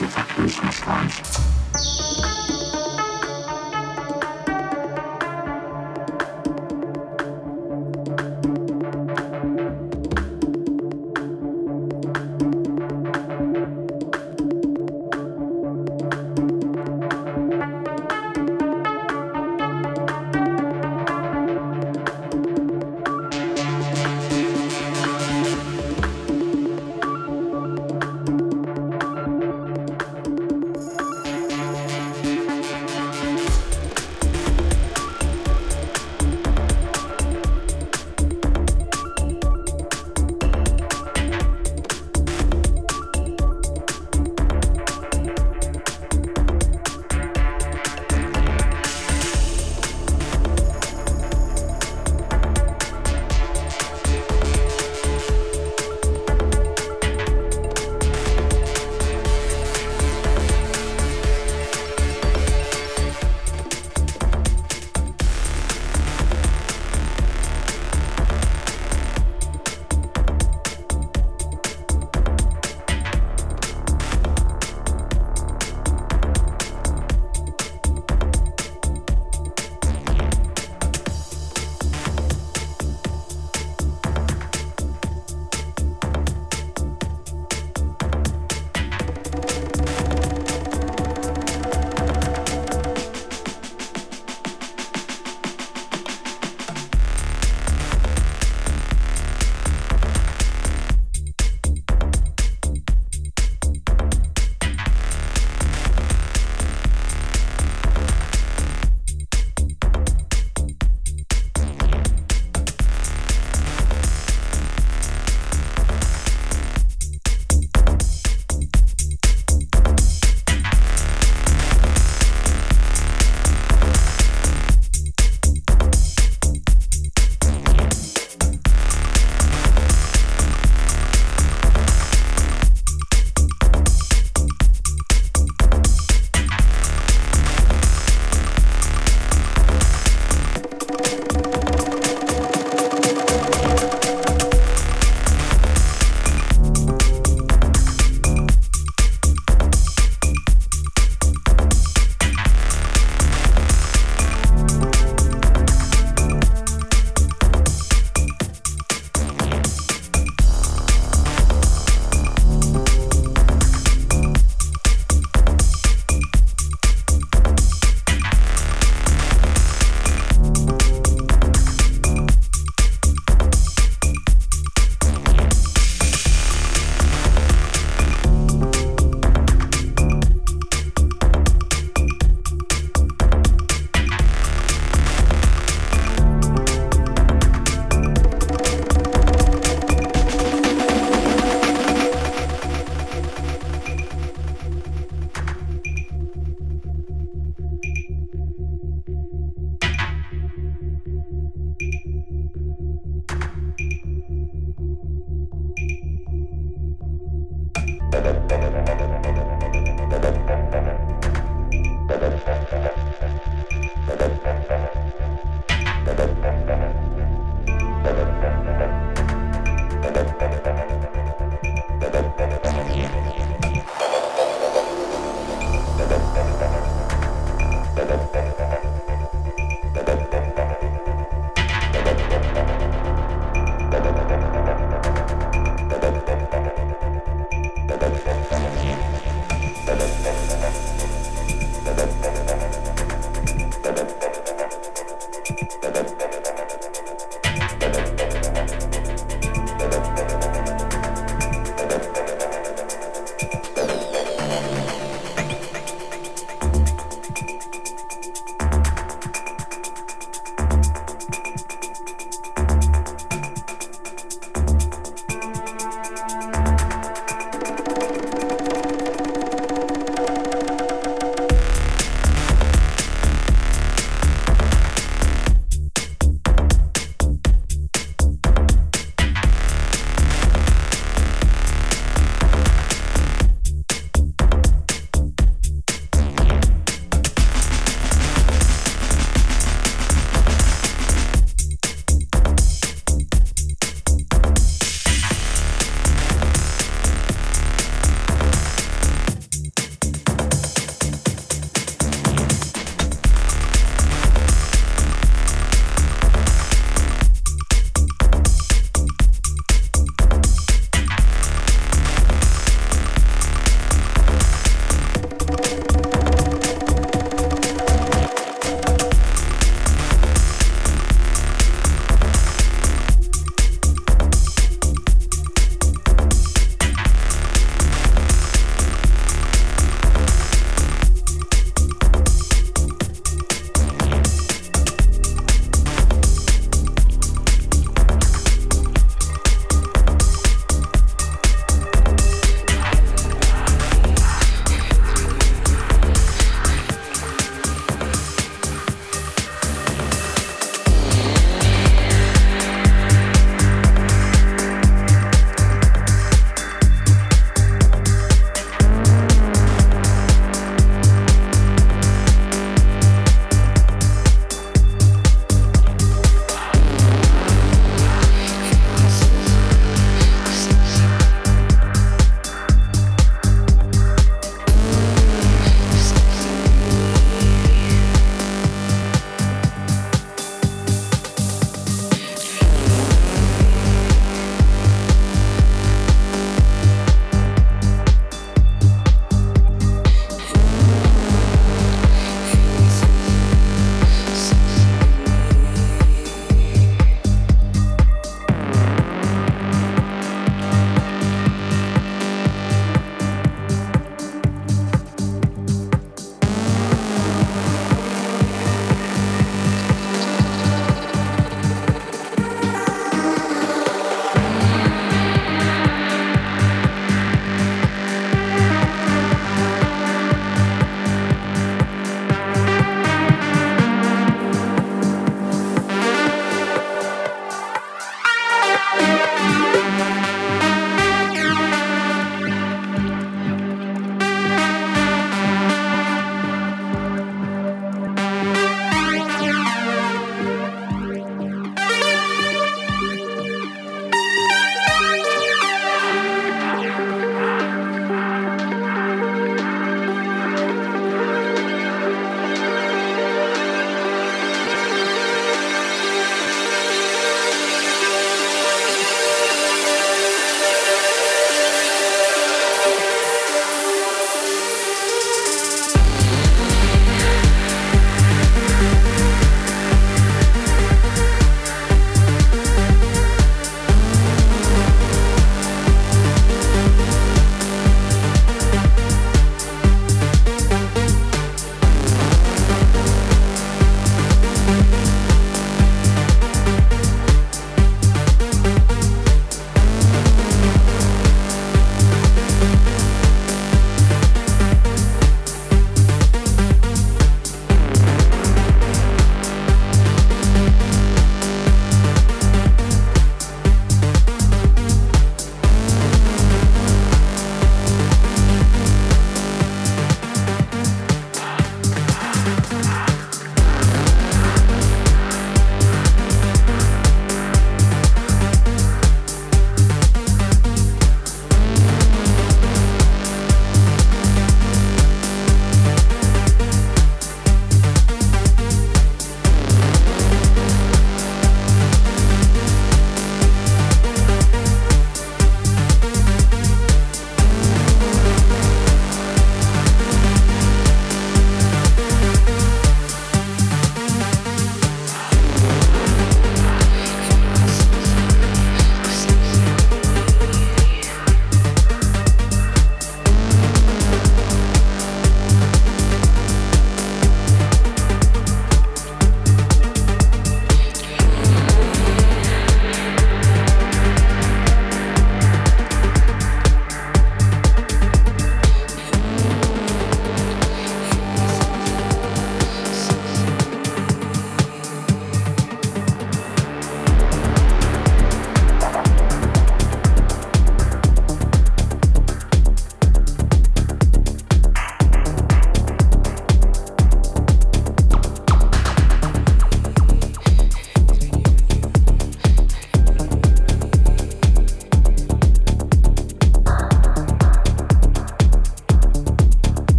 Pacific Business Time.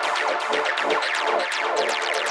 Thank you.